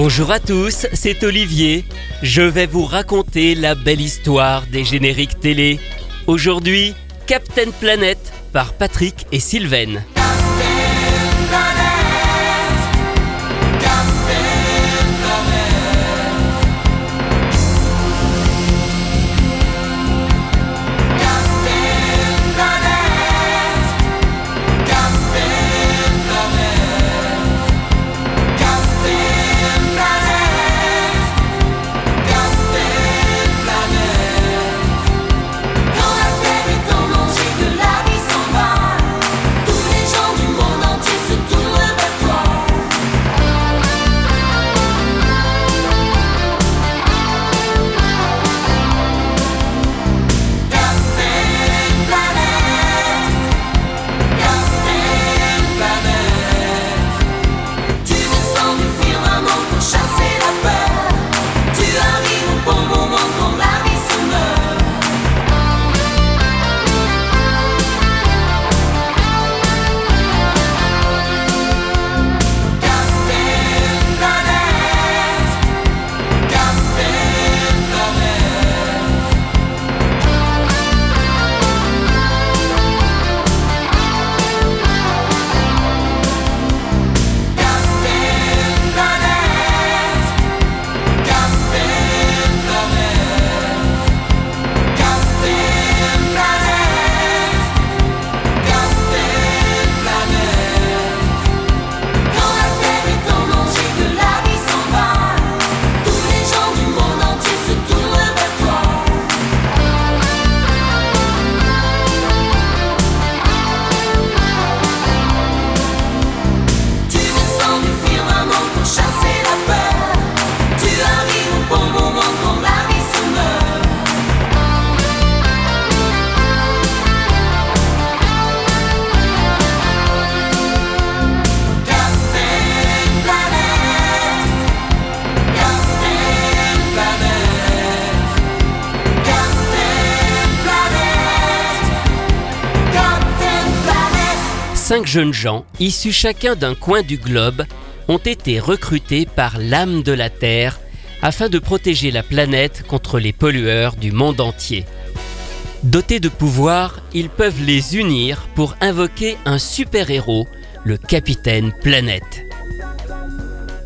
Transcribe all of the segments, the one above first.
Bonjour à tous, c'est Olivier. Je vais vous raconter la belle histoire des génériques télé. Aujourd'hui, Captain Planet par Patrick et Sylvain. Cinq jeunes gens, issus chacun d'un coin du globe, ont été recrutés par l'âme de la Terre afin de protéger la planète contre les pollueurs du monde entier. Dotés de pouvoirs, ils peuvent les unir pour invoquer un super-héros, le Capitaine Planète.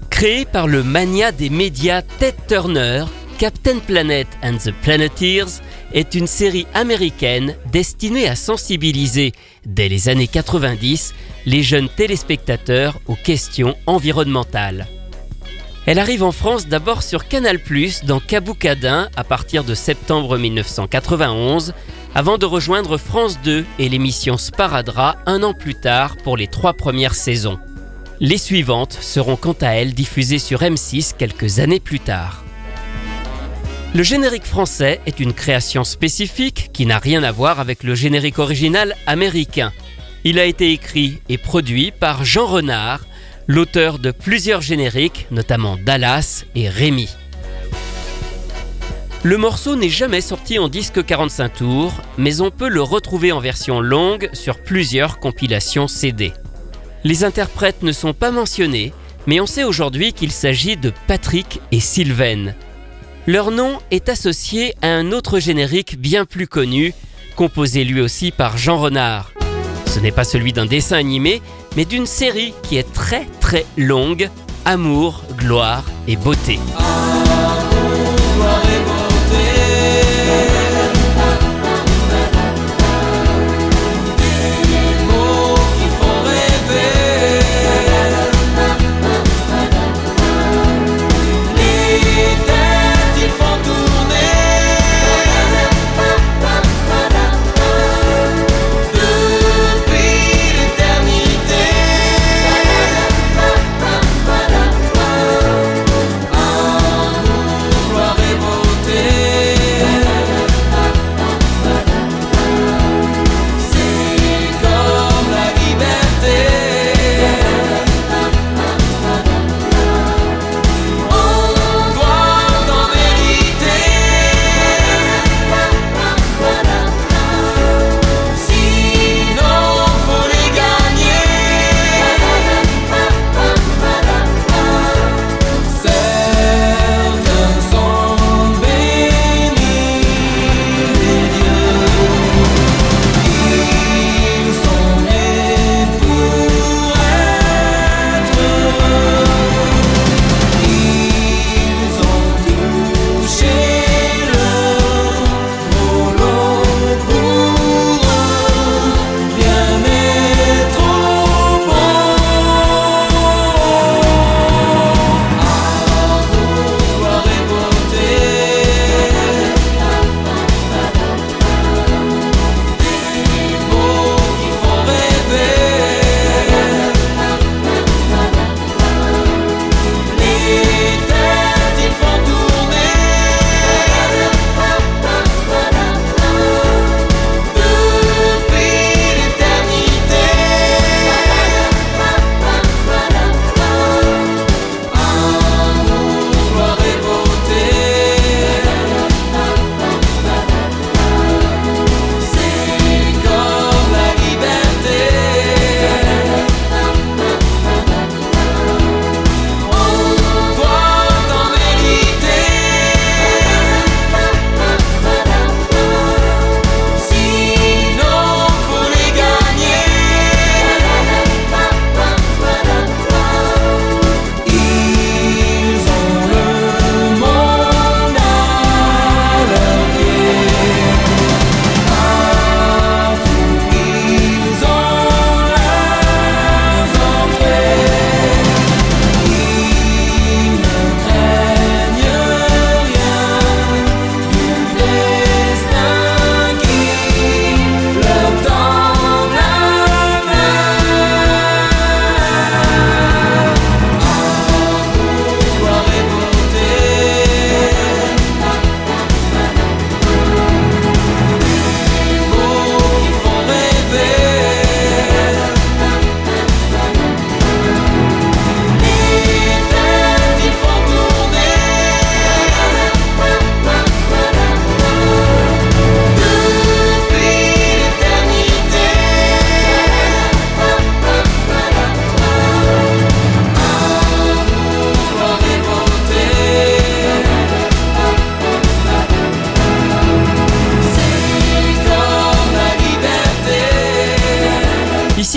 Créé par le mania des médias Ted Turner, Captain Planet and the Planeteers est une série américaine destinée à sensibiliser, dès les années 90, les jeunes téléspectateurs aux questions environnementales. Elle arrive en France d'abord sur Canal+, dans Caboucadin à partir de septembre 1991, avant de rejoindre France 2 et l'émission Sparadra un an plus tard pour les trois premières saisons. Les suivantes seront quant à elles diffusées sur M6 quelques années plus tard. Le générique français est une création spécifique qui n'a rien à voir avec le générique original américain. Il a été écrit et produit par Jean Renard, l'auteur de plusieurs génériques, notamment Dallas et Rémi. Le morceau n'est jamais sorti en disque 45 tours, mais on peut le retrouver en version longue sur plusieurs compilations CD. Les interprètes ne sont pas mentionnés, mais on sait aujourd'hui qu'il s'agit de Patrick et Sylvain. Leur nom est associé à un autre générique bien plus connu, composé lui aussi par Jean Renard. Ce n'est pas celui d'un dessin animé, mais d'une série qui est très très longue, Amour, gloire et beauté.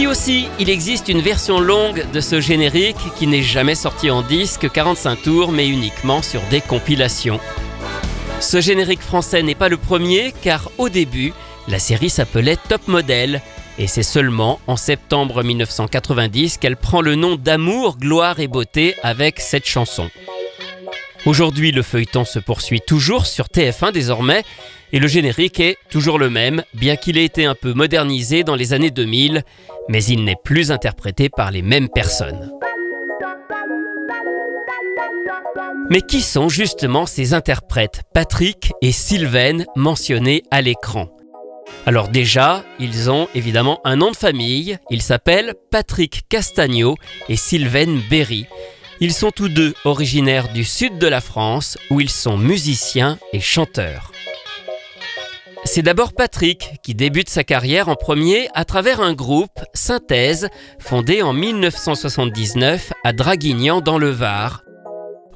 Ainsi, il existe une version longue de ce générique qui n'est jamais sorti en disque 45 tours mais uniquement sur des compilations. Ce générique français n'est pas le premier car au début, la série s'appelait Top Model et c'est seulement en septembre 1990 qu'elle prend le nom d'Amour, gloire et beauté avec cette chanson. Aujourd'hui, le feuilleton se poursuit toujours sur TF1 désormais, et le générique est toujours le même, bien qu'il ait été un peu modernisé dans les années 2000, mais il n'est plus interprété par les mêmes personnes. Mais qui sont justement ces interprètes, Patrick et Sylvain, mentionnés à l'écran? Alors déjà, ils ont évidemment un nom de famille, ils s'appellent Patrick Castagno et Sylvain Berry. Ils sont tous deux originaires du sud de la France où ils sont musiciens et chanteurs. C'est d'abord Patrick qui débute sa carrière en premier à travers un groupe, Synthèse, fondé en 1979 à Draguignan dans le Var,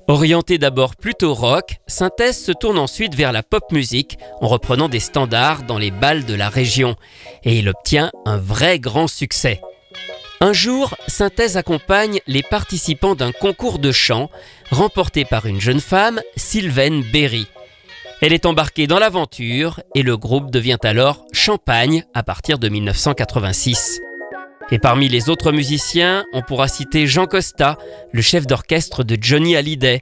Orienté d'abord plutôt rock, Synthèse se tourne ensuite vers la pop musique en reprenant des standards dans les balles de la région et il obtient un vrai grand succès. Un jour, Synthèse accompagne les participants d'un concours de chant remporté par une jeune femme, Sylvaine Berry. Elle est embarquée dans l'aventure et le groupe devient alors Champagne à partir de 1986. Et parmi les autres musiciens, on pourra citer Jean Costa, le chef d'orchestre de Johnny Hallyday.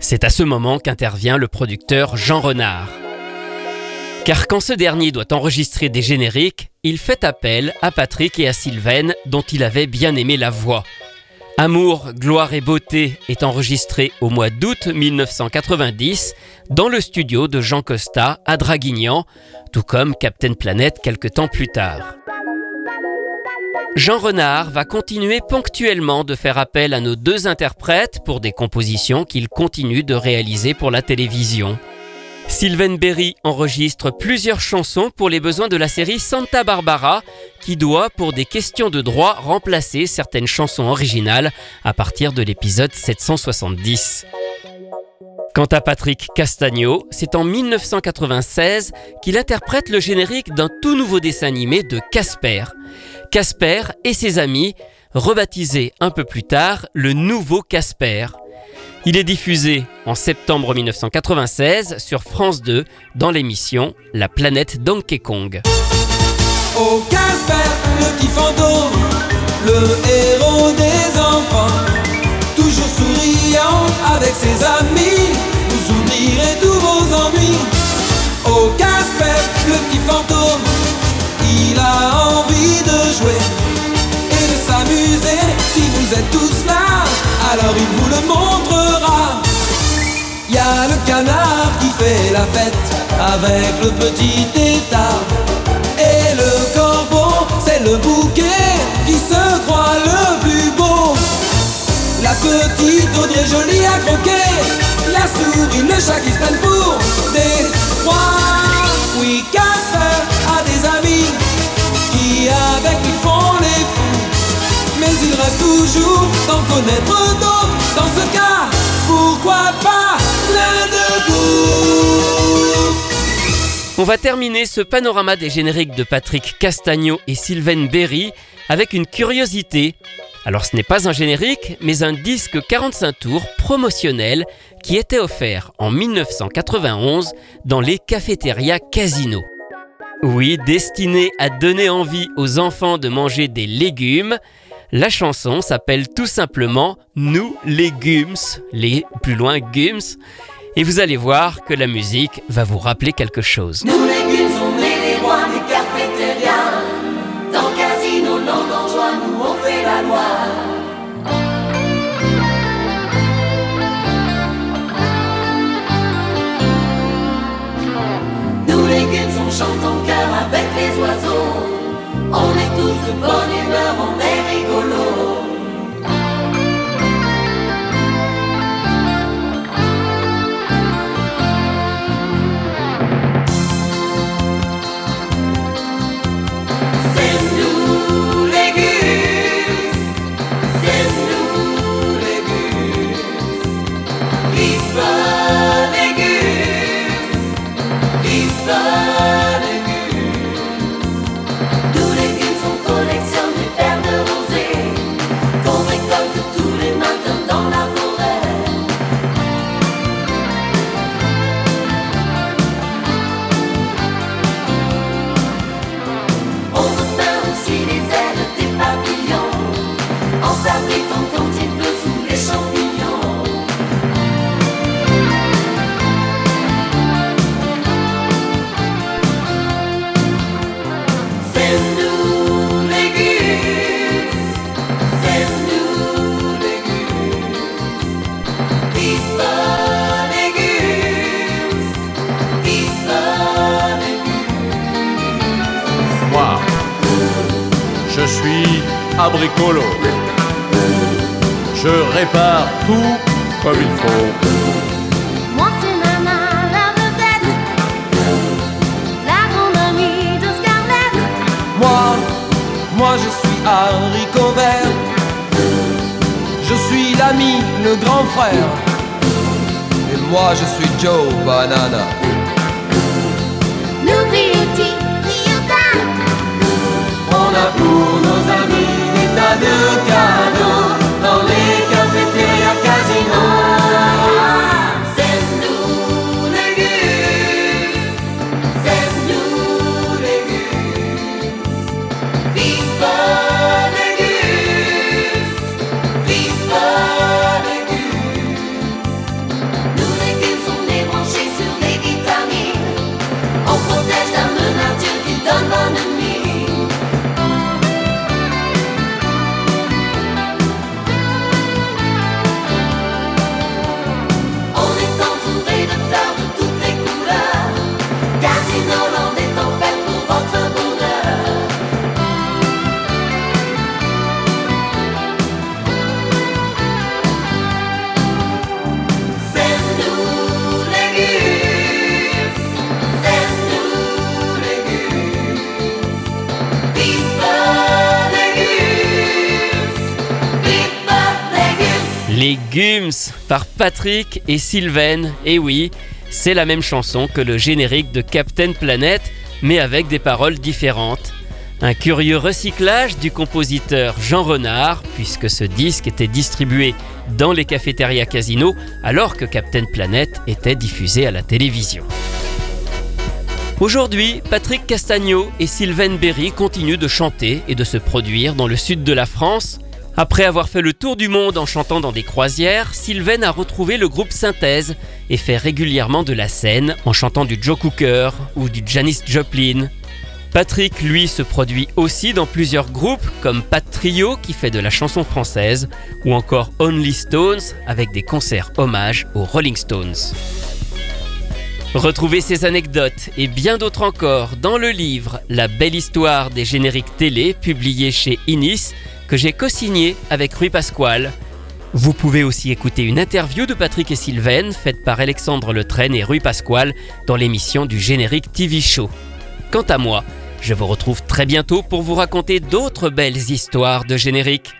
C'est à ce moment qu'intervient le producteur Jean Renard. Car quand ce dernier doit enregistrer des génériques, il fait appel à Patrick et à Sylvain dont il avait bien aimé la voix. Amour, gloire et beauté est enregistré au mois d'août 1990 dans le studio de Jean Costa à Draguignan, tout comme Captain Planet quelques temps plus tard. Jean Renard va continuer ponctuellement de faire appel à nos deux interprètes pour des compositions qu'il continue de réaliser pour la télévision. Sylvain Berry enregistre plusieurs chansons pour les besoins de la série Santa Barbara, qui doit, pour des questions de droit, remplacer certaines chansons originales à partir de l'épisode 770. Quant à Patrick Castagno, c'est en 1996 qu'il interprète le générique d'un tout nouveau dessin animé de Casper. Casper et ses amis, rebaptisé un peu plus tard le Nouveau Casper. Il est diffusé en septembre 1996 sur France 2 dans l'émission La planète Donkey Kong. Oh Casper, le petit fantôme, le héros des enfants, toujours souriant avec ses amis, vous oublierez tous vos ennuis. Oh Casper, le petit fantôme, il a envie de jouer et de s'amuser. Si vous êtes tous là, alors il vous le montrera. Y a le canard qui fait la fête avec le petit état. Et le corbeau, c'est le bouquet qui se croit le plus beau. La petite Audrey jolie à croquer, la souris, le chat qui se prennent pour des rois. Oui, Casper a des amis qui avec toujours d'en connaître d'autres. Dans ce cas, pourquoi pas l'un de vous? On va terminer ce panorama des génériques de Patrick Castagno et Sylvain Berry avec une curiosité. Alors ce n'est pas un générique, mais un disque 45 tours promotionnel qui était offert en 1991 dans les cafétérias Casino. Oui, destiné à donner envie aux enfants de manger des légumes, la chanson s'appelle tout simplement Nous légumes, les plus loin gums, et vous allez voir que la musique va vous rappeler quelque chose. Bricolo. Je répare tout comme il faut. Moi c'est Nana, la vedette, la grande amie de Scarlett. Moi, moi je suis haricot vert. Je suis l'ami, le grand frère. Et moi je suis Joe Banana. Nous Beauty, Ryota, On a pour nos amis des tas de les. Légumes par Patrick et Sylvain. Et oui, c'est la même chanson que le générique de Captain Planet, mais avec des paroles différentes. Un curieux recyclage du compositeur Jean Renard, puisque ce disque était distribué dans les cafétérias Casino alors que Captain Planet était diffusé à la télévision. Aujourd'hui, Patrick Castagno et Sylvain Berry continuent de chanter et de se produire dans le sud de la France. Après avoir fait le tour du monde en chantant dans des croisières, Sylvain a retrouvé le groupe Synthèse et fait régulièrement de la scène en chantant du Joe Cooker ou du Janis Joplin. Patrick, lui, se produit aussi dans plusieurs groupes comme Pat Trio qui fait de la chanson française ou encore Only Stones avec des concerts hommages aux Rolling Stones. Retrouvez ces anecdotes et bien d'autres encore dans le livre La belle histoire des génériques télé publié chez Inis que j'ai co-signé avec Rui Pasquale. Vous pouvez aussi écouter une interview de Patrick et Sylvain faite par Alexandre Letraine et Rui Pasquale dans l'émission du générique TV Show. Quant à moi, je vous retrouve très bientôt pour vous raconter d'autres belles histoires de génériques.